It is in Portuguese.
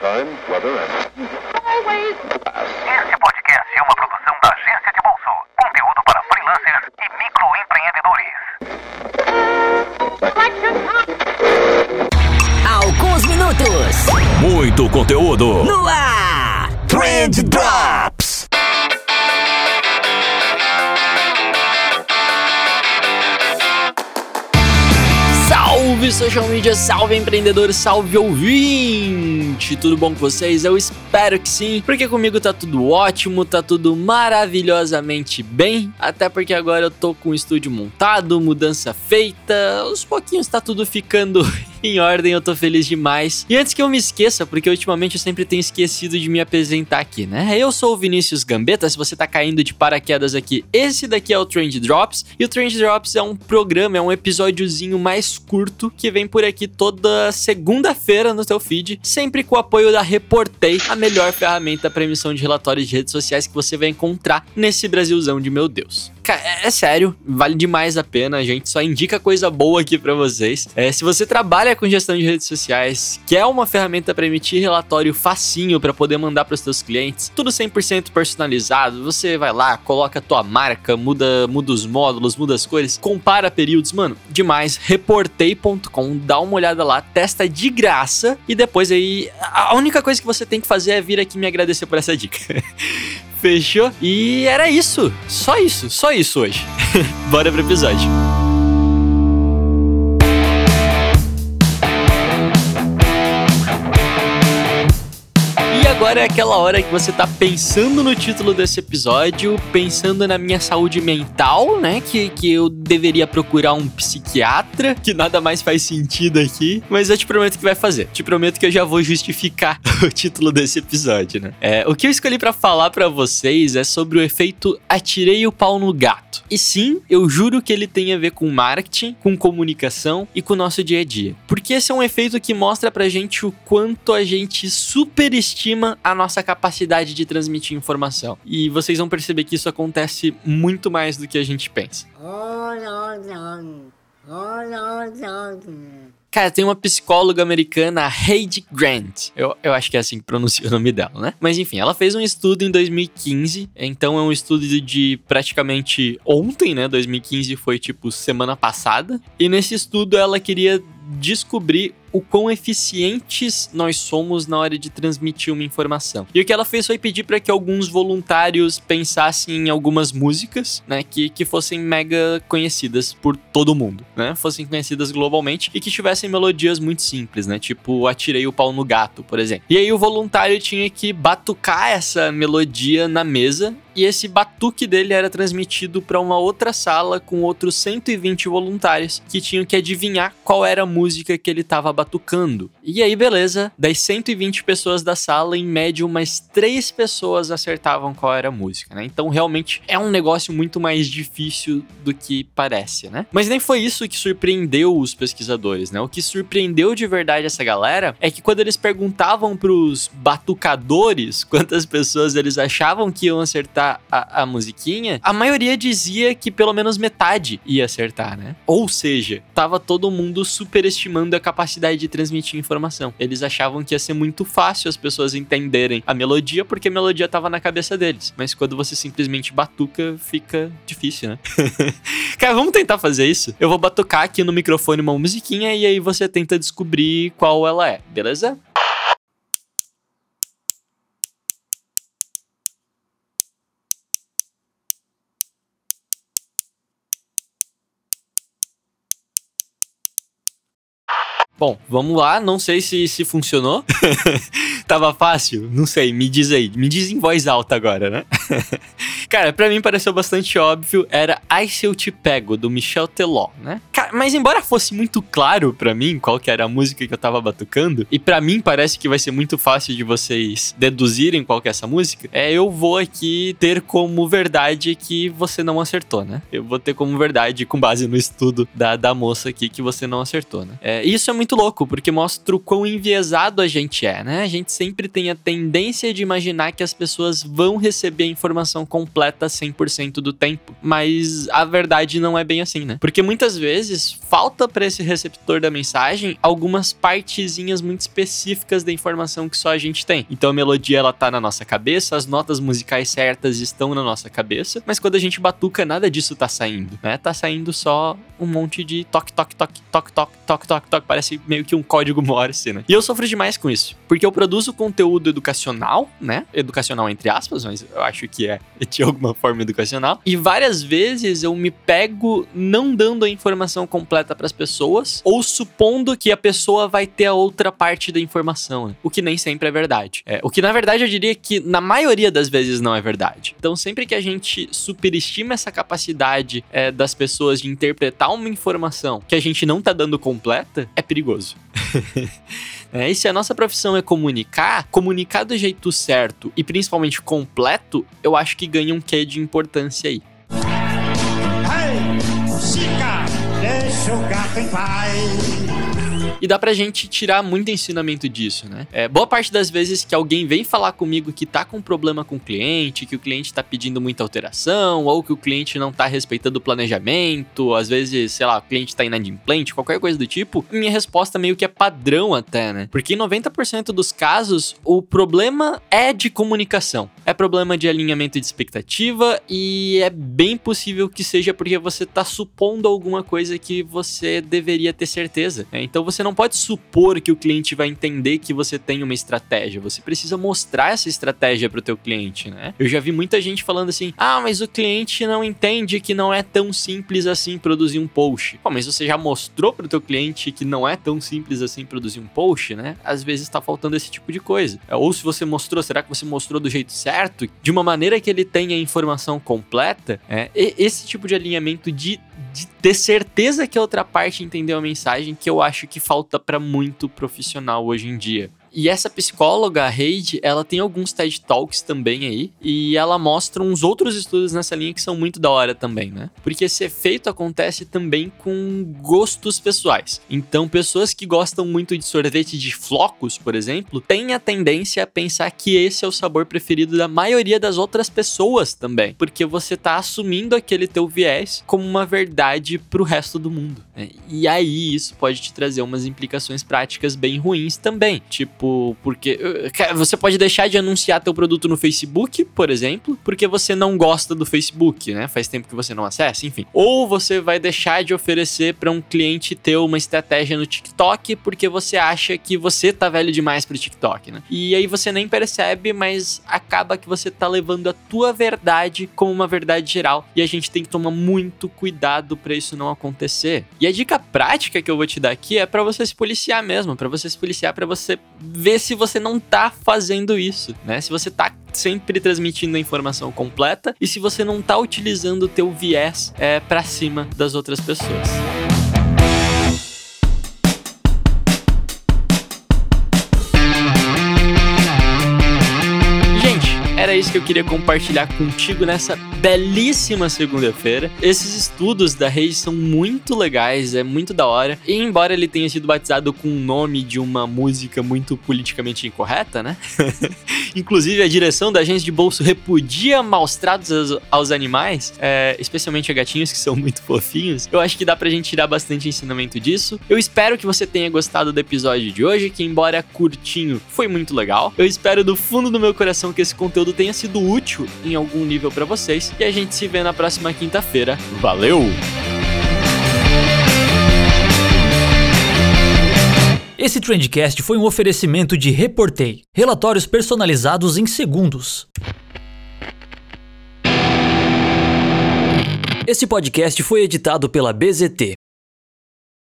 time, weather, and Este podcast é uma produção da Agência de Bolso. Conteúdo para freelancers e microempreendedores. Alguns minutos Muito conteúdo. no ar. Trend Drops. Salve social media, salve empreendedor, salve ouvinte! Tudo bom com vocês? Eu espero que sim, porque comigo tá tudo ótimo, tá tudo maravilhosamente bem, até porque agora eu tô com o estúdio montado, mudança feita, aos pouquinhos tá tudo ficando em ordem, eu tô feliz demais. E antes que eu me esqueça, porque ultimamente eu sempre tenho esquecido de me apresentar aqui, né? Eu sou o Vinícius Gambetta, se você tá caindo de paraquedas aqui, esse daqui é o Trend Drops, e o Trend Drops é um programa, é um episódiozinho mais curto que vem por aqui toda segunda-feira no teu feed, sempre com o apoio da Reportei, a melhor ferramenta para emissão de relatórios de redes sociais que você vai encontrar nesse Brasilzão de meu Deus. Cara, é, é sério, vale demais a pena, a gente só indica coisa boa aqui para vocês. É, se você trabalha com gestão de redes sociais, quer uma ferramenta para emitir relatório facinho para poder mandar para os seus clientes, tudo 100% personalizado, você vai lá, coloca a tua marca, muda, muda os módulos, muda as cores, compara períodos, mano, demais. Reportei.com, dá uma olhada lá, testa de graça e depois aí a única coisa que você tem que fazer é vir aqui me agradecer por essa dica. Fechou? E era isso. Só isso, só isso hoje. Bora pro episódio. Agora é aquela hora que você tá pensando no título desse episódio, pensando na minha saúde mental, né? Que, que eu deveria procurar um psiquiatra, que nada mais faz sentido aqui. Mas eu te prometo que vai fazer. Te prometo que eu já vou justificar o título desse episódio, né? É, o que eu escolhi pra falar pra vocês é sobre o efeito atirei o pau no gato. E sim, eu juro que ele tem a ver com marketing, com comunicação e com o nosso dia a dia. Porque esse é um efeito que mostra pra gente o quanto a gente superestima a nossa capacidade de transmitir informação. E vocês vão perceber que isso acontece muito mais do que a gente pensa. Cara, tem uma psicóloga americana, Heidi Grant. Eu, eu acho que é assim que pronuncia o nome dela, né? Mas enfim, ela fez um estudo em 2015. Então é um estudo de praticamente ontem, né? 2015 foi tipo semana passada. E nesse estudo ela queria descobrir o quão eficientes nós somos na hora de transmitir uma informação. E o que ela fez foi pedir para que alguns voluntários pensassem em algumas músicas, né, que, que fossem mega conhecidas por todo mundo, né, fossem conhecidas globalmente e que tivessem melodias muito simples, né, tipo Atirei o Pau no Gato, por exemplo. E aí o voluntário tinha que batucar essa melodia na mesa e esse batuque dele era transmitido para uma outra sala com outros 120 voluntários que tinham que adivinhar qual era a música que ele estava batucando. E aí, beleza, das 120 pessoas da sala, em média, umas 3 pessoas acertavam qual era a música, né? Então, realmente, é um negócio muito mais difícil do que parece, né? Mas nem foi isso que surpreendeu os pesquisadores, né? O que surpreendeu de verdade essa galera é que quando eles perguntavam pros batucadores quantas pessoas eles achavam que iam acertar a, a musiquinha, a maioria dizia que pelo menos metade ia acertar, né? Ou seja, tava todo mundo superestimando a capacidade de transmitir informação. Eles achavam que ia ser muito fácil as pessoas entenderem a melodia porque a melodia tava na cabeça deles. Mas quando você simplesmente batuca, fica difícil, né? Cara, vamos tentar fazer isso? Eu vou batucar aqui no microfone uma musiquinha e aí você tenta descobrir qual ela é, beleza? Bom, vamos lá. Não sei se, se funcionou. Tava fácil? Não sei. Me diz aí. Me diz em voz alta agora, né? Cara, pra mim pareceu bastante óbvio. Era Ai Se Eu Te Pego, do Michel Teló, né? Cara, mas embora fosse muito claro pra mim qual que era a música que eu tava batucando, e pra mim parece que vai ser muito fácil de vocês deduzirem qual que é essa música, é eu vou aqui ter como verdade que você não acertou, né? Eu vou ter como verdade, com base no estudo da, da moça aqui, que você não acertou, né? É, isso é muito louco, porque mostra o quão enviesado a gente é, né? A gente sempre tem a tendência de imaginar que as pessoas vão receber a informação completa 100% do tempo. Mas a verdade não é bem assim, né? Porque muitas vezes falta para esse receptor da mensagem algumas partezinhas muito específicas da informação que só a gente tem. Então a melodia ela tá na nossa cabeça, as notas musicais certas estão na nossa cabeça, mas quando a gente batuca nada disso tá saindo, né? Tá saindo só um monte de toque, toque, toque, toque, toque, toque, toque, toque, parece meio que um código Morse, né? E eu sofro demais com isso, porque eu produzo conteúdo educacional, né? Educacional entre aspas, mas eu acho que é de alguma forma educacional. E várias vezes eu me pego não dando a informação completa para as pessoas ou supondo que a pessoa vai ter a outra parte da informação, né? o que nem sempre é verdade. É, o que na verdade eu diria que na maioria das vezes não é verdade. Então sempre que a gente superestima essa capacidade é, das pessoas de interpretar uma informação que a gente não tá dando completa, é perigoso. é, e se a nossa profissão é comunicar, comunicar do jeito certo e principalmente completo, eu acho que ganha um quê de importância aí. Hey, Chica, deixa o gato em paz. E dá pra gente tirar muito ensinamento disso, né? É, boa parte das vezes que alguém vem falar comigo que tá com problema com o cliente, que o cliente tá pedindo muita alteração, ou que o cliente não tá respeitando o planejamento, às vezes, sei lá, o cliente tá inadimplente, qualquer coisa do tipo, minha resposta meio que é padrão até, né? Porque em 90% dos casos, o problema é de comunicação. É problema de alinhamento de expectativa e é bem possível que seja porque você tá supondo alguma coisa que você deveria ter certeza. Né? Então você não pode supor que o cliente vai entender que você tem uma estratégia. Você precisa mostrar essa estratégia para o teu cliente, né? Eu já vi muita gente falando assim: "Ah, mas o cliente não entende que não é tão simples assim produzir um post". Pô, mas você já mostrou para o teu cliente que não é tão simples assim produzir um post, né? Às vezes está faltando esse tipo de coisa. Ou se você mostrou, será que você mostrou do jeito certo, de uma maneira que ele tenha a informação completa? É, esse tipo de alinhamento de, de ter certeza que a outra parte entendeu a mensagem que eu acho que falta para muito profissional hoje em dia. E essa psicóloga, a Heidi, ela tem alguns TED Talks também aí, e ela mostra uns outros estudos nessa linha que são muito da hora também, né? Porque esse efeito acontece também com gostos pessoais. Então, pessoas que gostam muito de sorvete de flocos, por exemplo, têm a tendência a pensar que esse é o sabor preferido da maioria das outras pessoas também, porque você tá assumindo aquele teu viés como uma verdade pro resto do mundo. Né? E aí isso pode te trazer umas implicações práticas bem ruins também, tipo Tipo, porque eh, você pode deixar de anunciar teu produto no Facebook, por exemplo, porque você não gosta do Facebook, né? Faz tempo que você não acessa, enfim. Ou você vai deixar de oferecer para um cliente ter uma estratégia no TikTok porque você acha que você tá velho demais pro TikTok, né? E aí você nem percebe, mas acaba que você tá levando a tua verdade como uma verdade geral e a gente tem que tomar muito cuidado para isso não acontecer. E a dica prática que eu vou te dar aqui é para você se policiar mesmo, para você se policiar para você ver se você não tá fazendo isso, né? Se você tá sempre transmitindo a informação completa e se você não tá utilizando o teu viés é, para cima das outras pessoas. era isso que eu queria compartilhar contigo nessa belíssima segunda-feira. Esses estudos da rede são muito legais, é muito da hora. E embora ele tenha sido batizado com o nome de uma música muito politicamente incorreta, né? Inclusive, a direção da agência de bolso repudia maus tratos aos, aos animais, é, especialmente a gatinhos que são muito fofinhos. Eu acho que dá pra gente tirar bastante ensinamento disso. Eu espero que você tenha gostado do episódio de hoje, que embora curtinho, foi muito legal. Eu espero do fundo do meu coração que esse conteúdo tenha sido útil em algum nível para vocês. E a gente se vê na próxima quinta-feira. Valeu! Esse Trendcast foi um oferecimento de Reportei, relatórios personalizados em segundos. Esse podcast foi editado pela BZT,